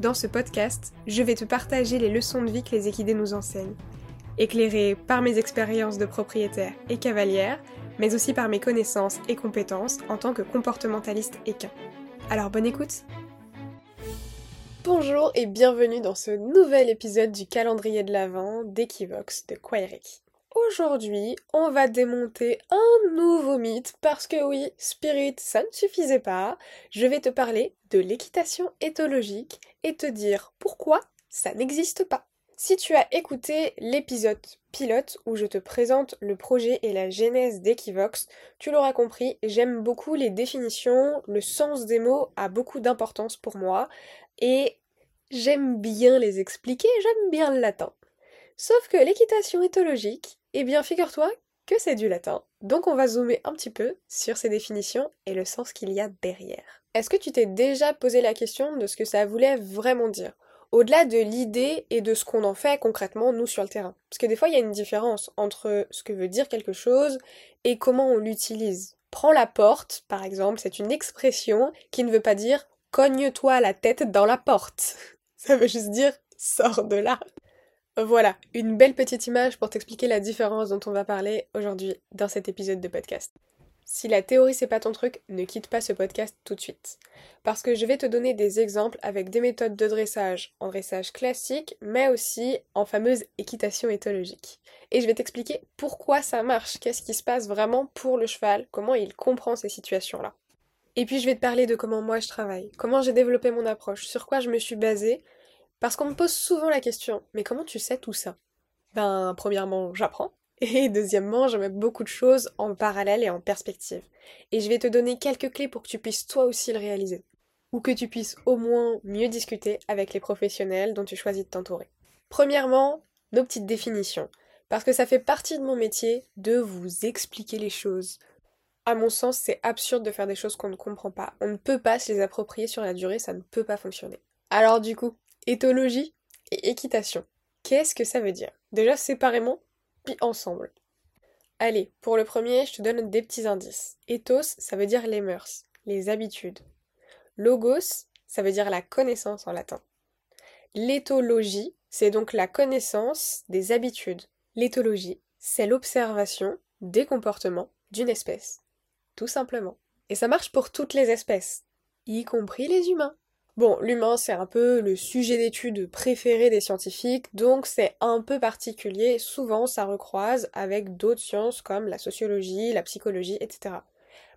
dans ce podcast, je vais te partager les leçons de vie que les équidés nous enseignent, éclairées par mes expériences de propriétaire et cavalière, mais aussi par mes connaissances et compétences en tant que comportementaliste équin. Alors bonne écoute Bonjour et bienvenue dans ce nouvel épisode du calendrier de l'Avent d'Equivox de Quaireki. Aujourd'hui, on va démonter un nouveau mythe parce que oui, Spirit, ça ne suffisait pas. Je vais te parler de l'équitation éthologique et te dire pourquoi ça n'existe pas. Si tu as écouté l'épisode pilote où je te présente le projet et la genèse d'Equivox, tu l'auras compris, j'aime beaucoup les définitions, le sens des mots a beaucoup d'importance pour moi et j'aime bien les expliquer, j'aime bien le latin. Sauf que l'équitation éthologique, eh bien figure-toi que c'est du latin. Donc on va zoomer un petit peu sur ces définitions et le sens qu'il y a derrière. Est-ce que tu t'es déjà posé la question de ce que ça voulait vraiment dire? Au-delà de l'idée et de ce qu'on en fait concrètement nous sur le terrain. Parce que des fois il y a une différence entre ce que veut dire quelque chose et comment on l'utilise. Prends la porte, par exemple, c'est une expression qui ne veut pas dire cogne-toi la tête dans la porte. Ça veut juste dire sors de là. Voilà, une belle petite image pour t'expliquer la différence dont on va parler aujourd'hui dans cet épisode de podcast. Si la théorie c'est pas ton truc, ne quitte pas ce podcast tout de suite. Parce que je vais te donner des exemples avec des méthodes de dressage en dressage classique, mais aussi en fameuse équitation éthologique. Et je vais t'expliquer pourquoi ça marche, qu'est-ce qui se passe vraiment pour le cheval, comment il comprend ces situations-là. Et puis je vais te parler de comment moi je travaille, comment j'ai développé mon approche, sur quoi je me suis basée, parce qu'on me pose souvent la question, mais comment tu sais tout ça? Ben, premièrement, j'apprends. Et deuxièmement, je mets beaucoup de choses en parallèle et en perspective. Et je vais te donner quelques clés pour que tu puisses toi aussi le réaliser. Ou que tu puisses au moins mieux discuter avec les professionnels dont tu choisis de t'entourer. Premièrement, nos petites définitions. Parce que ça fait partie de mon métier de vous expliquer les choses. À mon sens, c'est absurde de faire des choses qu'on ne comprend pas. On ne peut pas se les approprier sur la durée, ça ne peut pas fonctionner. Alors du coup, éthologie et équitation. Qu'est-ce que ça veut dire? Déjà séparément, puis ensemble. Allez, pour le premier, je te donne des petits indices. Ethos, ça veut dire les mœurs, les habitudes. Logos, ça veut dire la connaissance en latin. L'éthologie, c'est donc la connaissance des habitudes. L'éthologie, c'est l'observation des comportements d'une espèce. Tout simplement. Et ça marche pour toutes les espèces, y compris les humains. Bon, l'humain, c'est un peu le sujet d'étude préféré des scientifiques, donc c'est un peu particulier. Souvent, ça recroise avec d'autres sciences comme la sociologie, la psychologie, etc.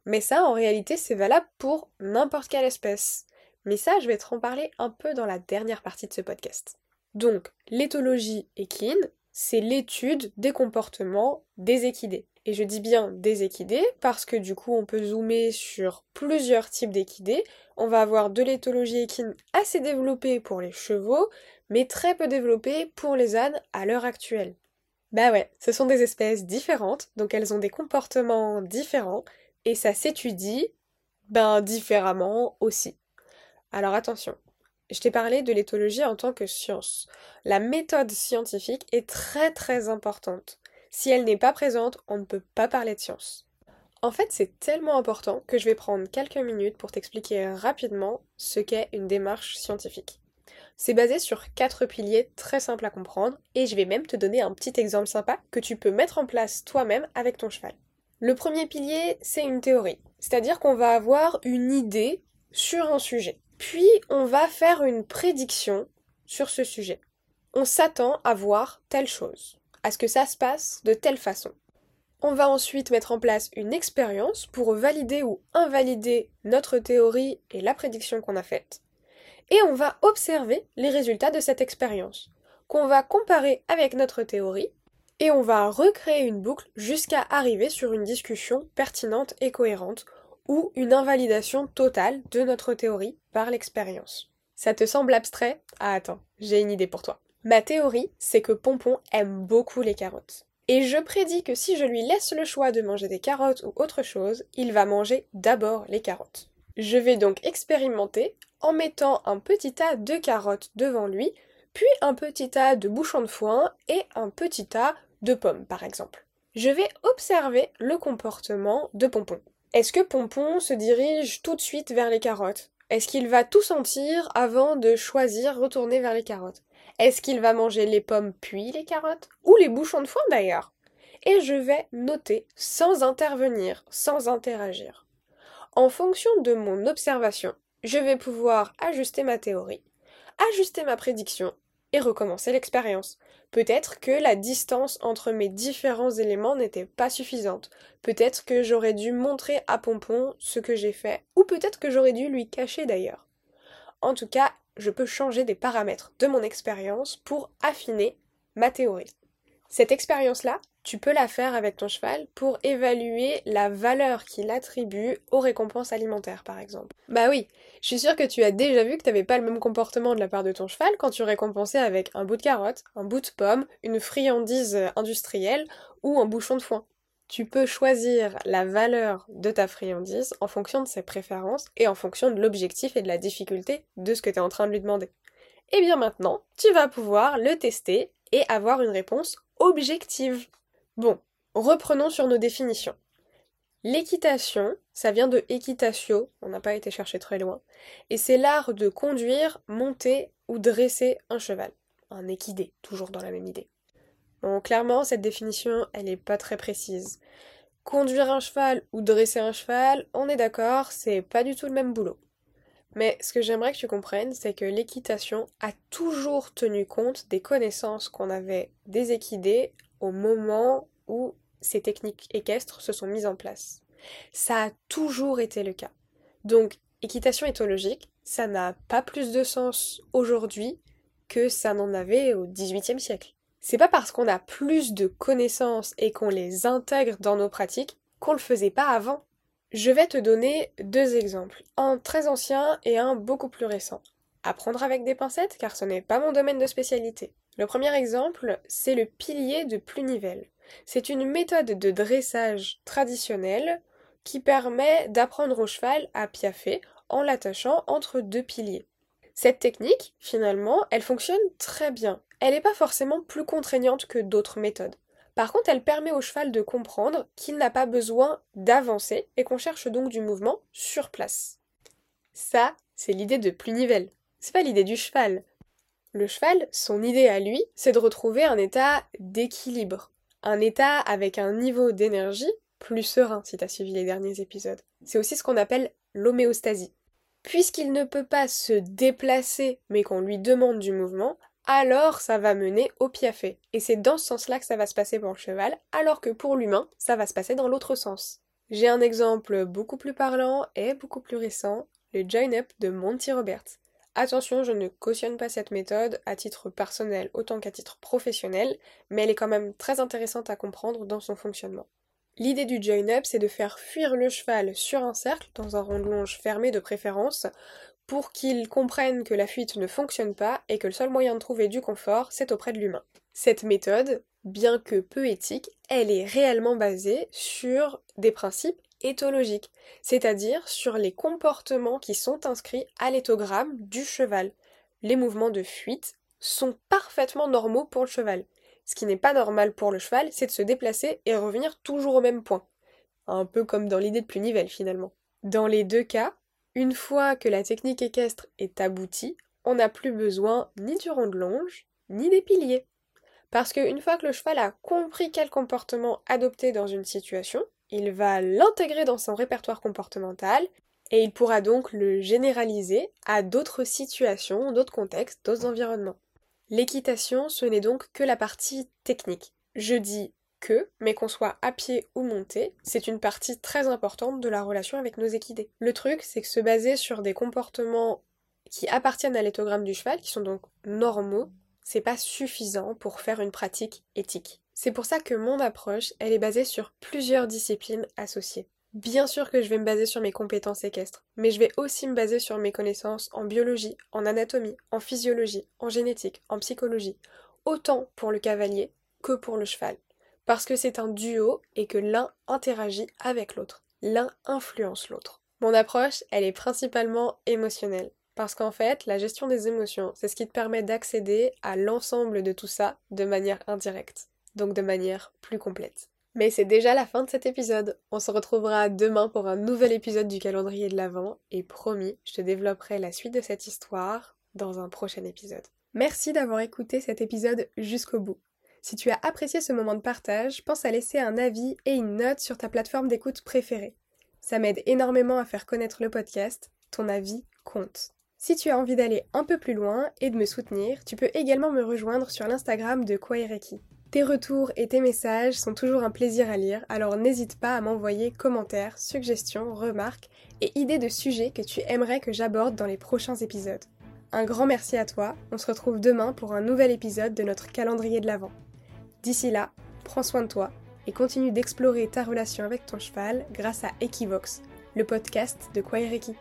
Mais ça, en réalité, c'est valable pour n'importe quelle espèce. Mais ça, je vais te en parler un peu dans la dernière partie de ce podcast. Donc, l'éthologie équine, c'est l'étude des comportements des équidés. Et je dis bien des équidés parce que du coup on peut zoomer sur plusieurs types d'équidés. On va avoir de l'éthologie équine assez développée pour les chevaux, mais très peu développée pour les ânes à l'heure actuelle. Bah ouais, ce sont des espèces différentes, donc elles ont des comportements différents, et ça s'étudie, ben différemment aussi. Alors attention, je t'ai parlé de l'éthologie en tant que science. La méthode scientifique est très très importante. Si elle n'est pas présente, on ne peut pas parler de science. En fait, c'est tellement important que je vais prendre quelques minutes pour t'expliquer rapidement ce qu'est une démarche scientifique. C'est basé sur quatre piliers très simples à comprendre et je vais même te donner un petit exemple sympa que tu peux mettre en place toi-même avec ton cheval. Le premier pilier, c'est une théorie, c'est-à-dire qu'on va avoir une idée sur un sujet. Puis on va faire une prédiction sur ce sujet. On s'attend à voir telle chose à ce que ça se passe de telle façon. On va ensuite mettre en place une expérience pour valider ou invalider notre théorie et la prédiction qu'on a faite. Et on va observer les résultats de cette expérience, qu'on va comparer avec notre théorie, et on va recréer une boucle jusqu'à arriver sur une discussion pertinente et cohérente, ou une invalidation totale de notre théorie par l'expérience. Ça te semble abstrait? Ah attends, j'ai une idée pour toi. Ma théorie, c'est que Pompon aime beaucoup les carottes. Et je prédis que si je lui laisse le choix de manger des carottes ou autre chose, il va manger d'abord les carottes. Je vais donc expérimenter en mettant un petit tas de carottes devant lui, puis un petit tas de bouchons de foin et un petit tas de pommes par exemple. Je vais observer le comportement de Pompon. Est-ce que Pompon se dirige tout de suite vers les carottes? Est-ce qu'il va tout sentir avant de choisir retourner vers les carottes? Est-ce qu'il va manger les pommes puis les carottes? Ou les bouchons de foin d'ailleurs? Et je vais noter sans intervenir, sans interagir. En fonction de mon observation, je vais pouvoir ajuster ma théorie, ajuster ma prédiction et recommencer l'expérience. Peut-être que la distance entre mes différents éléments n'était pas suffisante. Peut-être que j'aurais dû montrer à Pompon ce que j'ai fait, ou peut-être que j'aurais dû lui cacher d'ailleurs. En tout cas, je peux changer des paramètres de mon expérience pour affiner ma théorie. Cette expérience-là, tu peux la faire avec ton cheval pour évaluer la valeur qu'il attribue aux récompenses alimentaires, par exemple. Bah oui, je suis sûre que tu as déjà vu que tu n'avais pas le même comportement de la part de ton cheval quand tu récompensais avec un bout de carotte, un bout de pomme, une friandise industrielle ou un bouchon de foin. Tu peux choisir la valeur de ta friandise en fonction de ses préférences et en fonction de l'objectif et de la difficulté de ce que tu es en train de lui demander. Et eh bien maintenant, tu vas pouvoir le tester et avoir une réponse objective. Bon, reprenons sur nos définitions. L'équitation, ça vient de équitatio, on n'a pas été chercher très loin, et c'est l'art de conduire, monter ou dresser un cheval. Un équidé, toujours dans la même idée. Bon, clairement, cette définition, elle n'est pas très précise. Conduire un cheval ou dresser un cheval, on est d'accord, c'est pas du tout le même boulot. Mais ce que j'aimerais que tu comprennes, c'est que l'équitation a toujours tenu compte des connaissances qu'on avait des équidés au moment où ces techniques équestres se sont mises en place. Ça a toujours été le cas. Donc, équitation éthologique, ça n'a pas plus de sens aujourd'hui que ça n'en avait au XVIIIe siècle. C'est pas parce qu'on a plus de connaissances et qu'on les intègre dans nos pratiques qu'on le faisait pas avant. Je vais te donner deux exemples, un très ancien et un beaucoup plus récent. Apprendre avec des pincettes car ce n'est pas mon domaine de spécialité. Le premier exemple, c'est le pilier de Plunivelle. C'est une méthode de dressage traditionnelle qui permet d'apprendre au cheval à piaffer en l'attachant entre deux piliers. Cette technique, finalement, elle fonctionne très bien. Elle n'est pas forcément plus contraignante que d'autres méthodes. Par contre, elle permet au cheval de comprendre qu'il n'a pas besoin d'avancer et qu'on cherche donc du mouvement sur place. Ça, c'est l'idée de Plunivelle. C'est pas l'idée du cheval. Le cheval, son idée à lui, c'est de retrouver un état d'équilibre, un état avec un niveau d'énergie plus serein, si tu as suivi les derniers épisodes. C'est aussi ce qu'on appelle l'homéostasie. Puisqu'il ne peut pas se déplacer, mais qu'on lui demande du mouvement, alors ça va mener au piafé. Et c'est dans ce sens-là que ça va se passer pour le cheval, alors que pour l'humain, ça va se passer dans l'autre sens. J'ai un exemple beaucoup plus parlant et beaucoup plus récent, le join-up de Monty Roberts. Attention, je ne cautionne pas cette méthode à titre personnel autant qu'à titre professionnel, mais elle est quand même très intéressante à comprendre dans son fonctionnement. L'idée du join-up, c'est de faire fuir le cheval sur un cercle, dans un rond de longe fermé de préférence, pour qu'il comprenne que la fuite ne fonctionne pas et que le seul moyen de trouver du confort, c'est auprès de l'humain. Cette méthode, bien que peu éthique, elle est réellement basée sur des principes éthologique, c'est-à-dire sur les comportements qui sont inscrits à l'éthogramme du cheval. Les mouvements de fuite sont parfaitement normaux pour le cheval. Ce qui n'est pas normal pour le cheval, c'est de se déplacer et revenir toujours au même point. Un peu comme dans l'idée de Plunivelle finalement. Dans les deux cas, une fois que la technique équestre est aboutie, on n'a plus besoin ni du rond de longe, ni des piliers. Parce qu'une fois que le cheval a compris quel comportement adopter dans une situation, il va l'intégrer dans son répertoire comportemental et il pourra donc le généraliser à d'autres situations, d'autres contextes, d'autres environnements. L'équitation, ce n'est donc que la partie technique. Je dis que, mais qu'on soit à pied ou monté, c'est une partie très importante de la relation avec nos équidés. Le truc, c'est que se baser sur des comportements qui appartiennent à l'éthogramme du cheval, qui sont donc normaux, c'est pas suffisant pour faire une pratique éthique. C'est pour ça que mon approche, elle est basée sur plusieurs disciplines associées. Bien sûr que je vais me baser sur mes compétences équestres, mais je vais aussi me baser sur mes connaissances en biologie, en anatomie, en physiologie, en génétique, en psychologie, autant pour le cavalier que pour le cheval. Parce que c'est un duo et que l'un interagit avec l'autre. L'un influence l'autre. Mon approche, elle est principalement émotionnelle. Parce qu'en fait, la gestion des émotions, c'est ce qui te permet d'accéder à l'ensemble de tout ça de manière indirecte. Donc de manière plus complète. Mais c'est déjà la fin de cet épisode. On se retrouvera demain pour un nouvel épisode du calendrier de l'Avent et promis, je te développerai la suite de cette histoire dans un prochain épisode. Merci d'avoir écouté cet épisode jusqu'au bout. Si tu as apprécié ce moment de partage, pense à laisser un avis et une note sur ta plateforme d'écoute préférée. Ça m'aide énormément à faire connaître le podcast, ton avis compte. Si tu as envie d'aller un peu plus loin et de me soutenir, tu peux également me rejoindre sur l'Instagram de Kwaireki. Tes retours et tes messages sont toujours un plaisir à lire, alors n'hésite pas à m'envoyer commentaires, suggestions, remarques et idées de sujets que tu aimerais que j'aborde dans les prochains épisodes. Un grand merci à toi, on se retrouve demain pour un nouvel épisode de notre calendrier de l'Avent. D'ici là, prends soin de toi et continue d'explorer ta relation avec ton cheval grâce à Equivox, le podcast de Kwaireki.